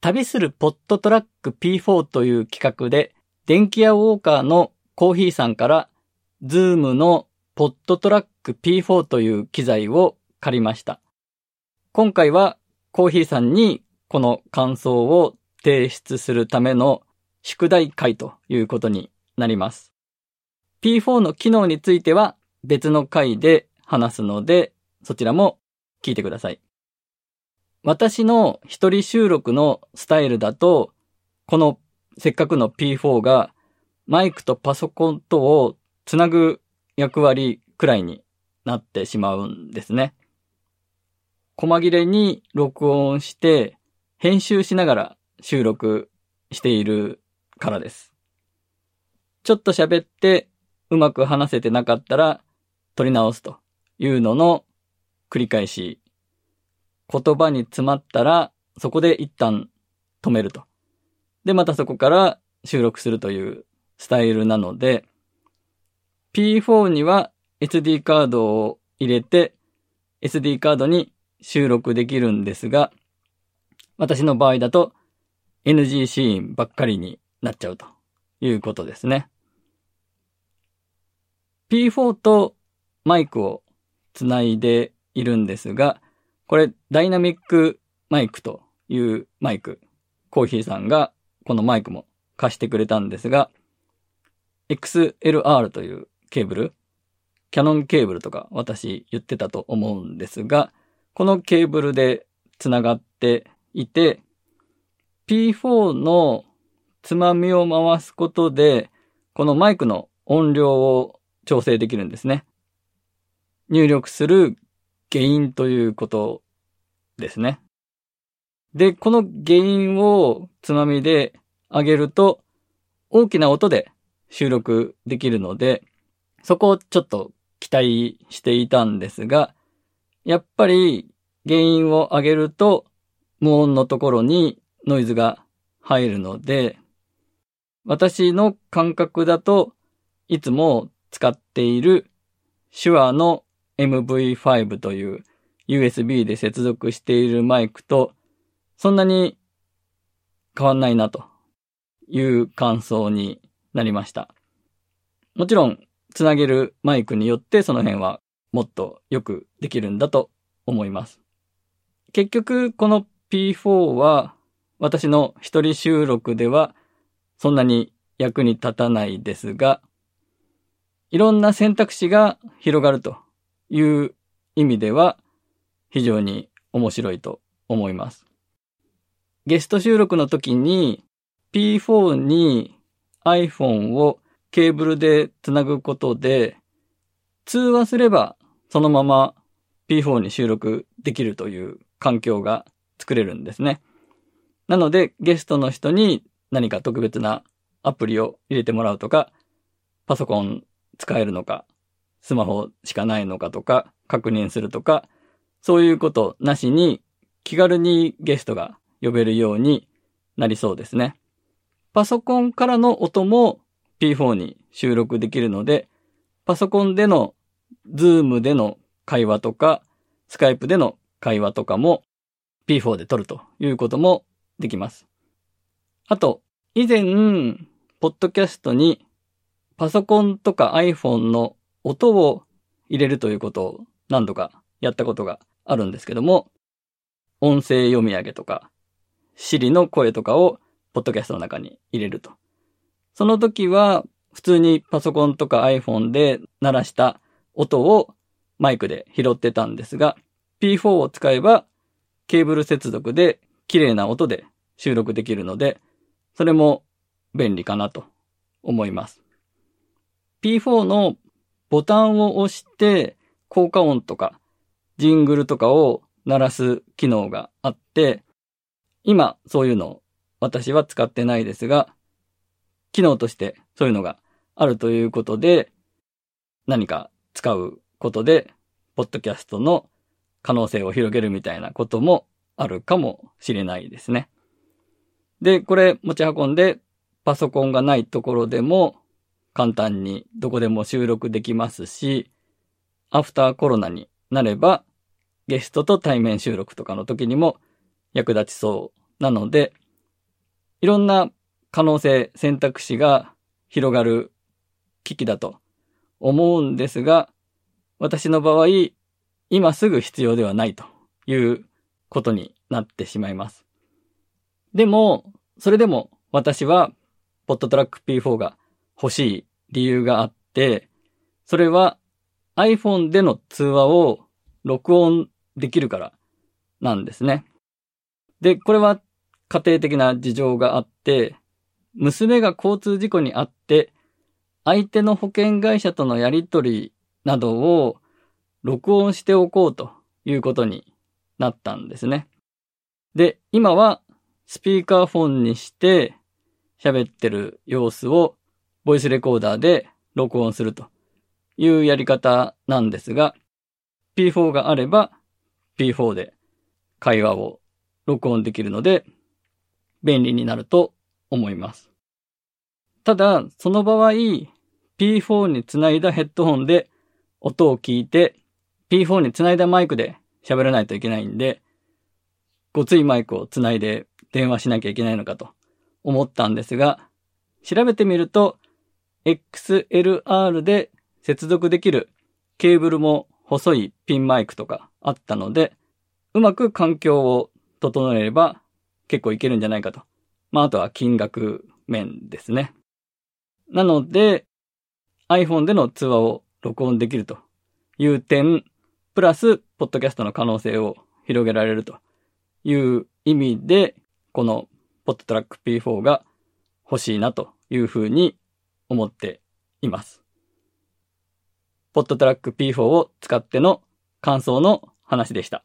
旅するポットトラック P4 という企画で、電気屋ウォーカーのコーヒーさんから、 ZOOM の PodTrak P4 という機材を借りました。今回はコーヒーさんにこの感想を提出するための宿題会ということになります。P4 の機能については別の回で話すので、そちらも聞いてください。私の一人収録のスタイルだと、このせっかくの P4 がマイクとパソコンとをつなぐ役割くらいになってしまうんですね。細切れに録音して編集しながら収録しているからです。ちょっと喋ってうまく話せてなかったら撮り直すというのの繰り返し。言葉に詰まったらそこで一旦止めると。で、またそこから収録するというスタイルなので、P4 には SD カードを入れて SD カードに収録できるんですが、私の場合だと NG シーンばっかりになっちゃうということですね。P4 とマイクをつないでいるんですが、これダイナミックマイクというマイク、コーヒーさんがこのマイクも貸してくれたんですが、XLR というケーブル、キャノンケーブルとか私言ってたと思うんですが、このケーブルで繋がっていて、P4 のつまみを回すことで、このマイクの音量を調整できるんですね。入力する原因ということですね。で、この原因をつまみで上げると、大きな音で収録できるので、そこをちょっと期待していたんですが、やっぱり原因を上げると無音のところにノイズが入るので、私の感覚だといつも使っている手話の MV5 という USB で接続しているマイクとそんなに変わんないなという感想になりました。もちろん、つなげるマイクによってその辺はもっとよくできるんだと思います。結局、この P4 は私の一人収録ではそんなに役に立たないですが、いろんな選択肢が広がるという意味では非常に面白いと思います。ゲスト収録の時に P4 に iPhone をケーブルでつなぐことで通話すればそのまま P4 に収録できるという環境が作れるんですね。なので、ゲストの人に何か特別なアプリを入れてもらうとか、パソコン使えるのか、スマホしかないのかとか、確認するとか、そういうことなしに気軽にゲストが呼べるようになりそうですね。パソコンからの音も P4 に収録できるので、パソコンでの、ズームでの会話とか、スカイプでの会話とかも P4 で撮るということもできます。あと、以前、ポッドキャストにパソコンとか iPhone の音を入れるということを何度かやったことがあるんですけども、音声読み上げとか、Siri の声とかをポッドキャストの中に入れると。その時は、普通にパソコンとか iPhone で鳴らした音をマイクで拾ってたんですが、P4 を使えばケーブル接続で綺麗な音で収録できるので、それも便利かなと思います。P4 のボタンを押して効果音とかジングルとかを鳴らす機能があって、今そういうの私は使ってないですが、機能としてそういうのがあるということで、何か使うことで、ポッドキャストの可能性を広げるみたいなこともあるかもしれないですね。で、これ持ち運んでパソコンがないところでも簡単にどこでも収録できますし、アフターコロナになればゲストと対面収録とかの時にも役立ちそうなので、いろんな可能性、選択肢が広がる機器だと思うんですが、私の場合、今すぐ必要ではないということになってしまいます。でも、それでも私は、ポットトラック P4 が欲しい理由があって、それは iPhone での通話を録音できるからなんですね。で、これは家庭的な事情があって、娘が交通事故にあって、相手の保険会社とのやりとりなどを録音しておこうということになったんですね。で、今はスピーカーフォンにして喋ってる様子をボイスレコーダーで録音するというやり方なんですが、P4 があれば P4 で会話を録音できるので便利になると思います。ただ、その場合、P4 につないだヘッドホンで音を聞いて、P4 につないだマイクで喋らないといけないんで、ごついマイクをつないで電話しなきゃいけないのかと思ったんですが、調べてみると、XLR で接続できるケーブルも細いピンマイクとかあったので、うまく環境を整えれば結構いけるんじゃないかと。まあ、あとは金額面ですね。なので、iPhone での通話を録音できるという点、プラス、ポッドキャストの可能性を広げられるという意味で、このポッドトラック P4 が欲しいなというふうに思っています。ポットトラック P4 を使っての感想の話でした。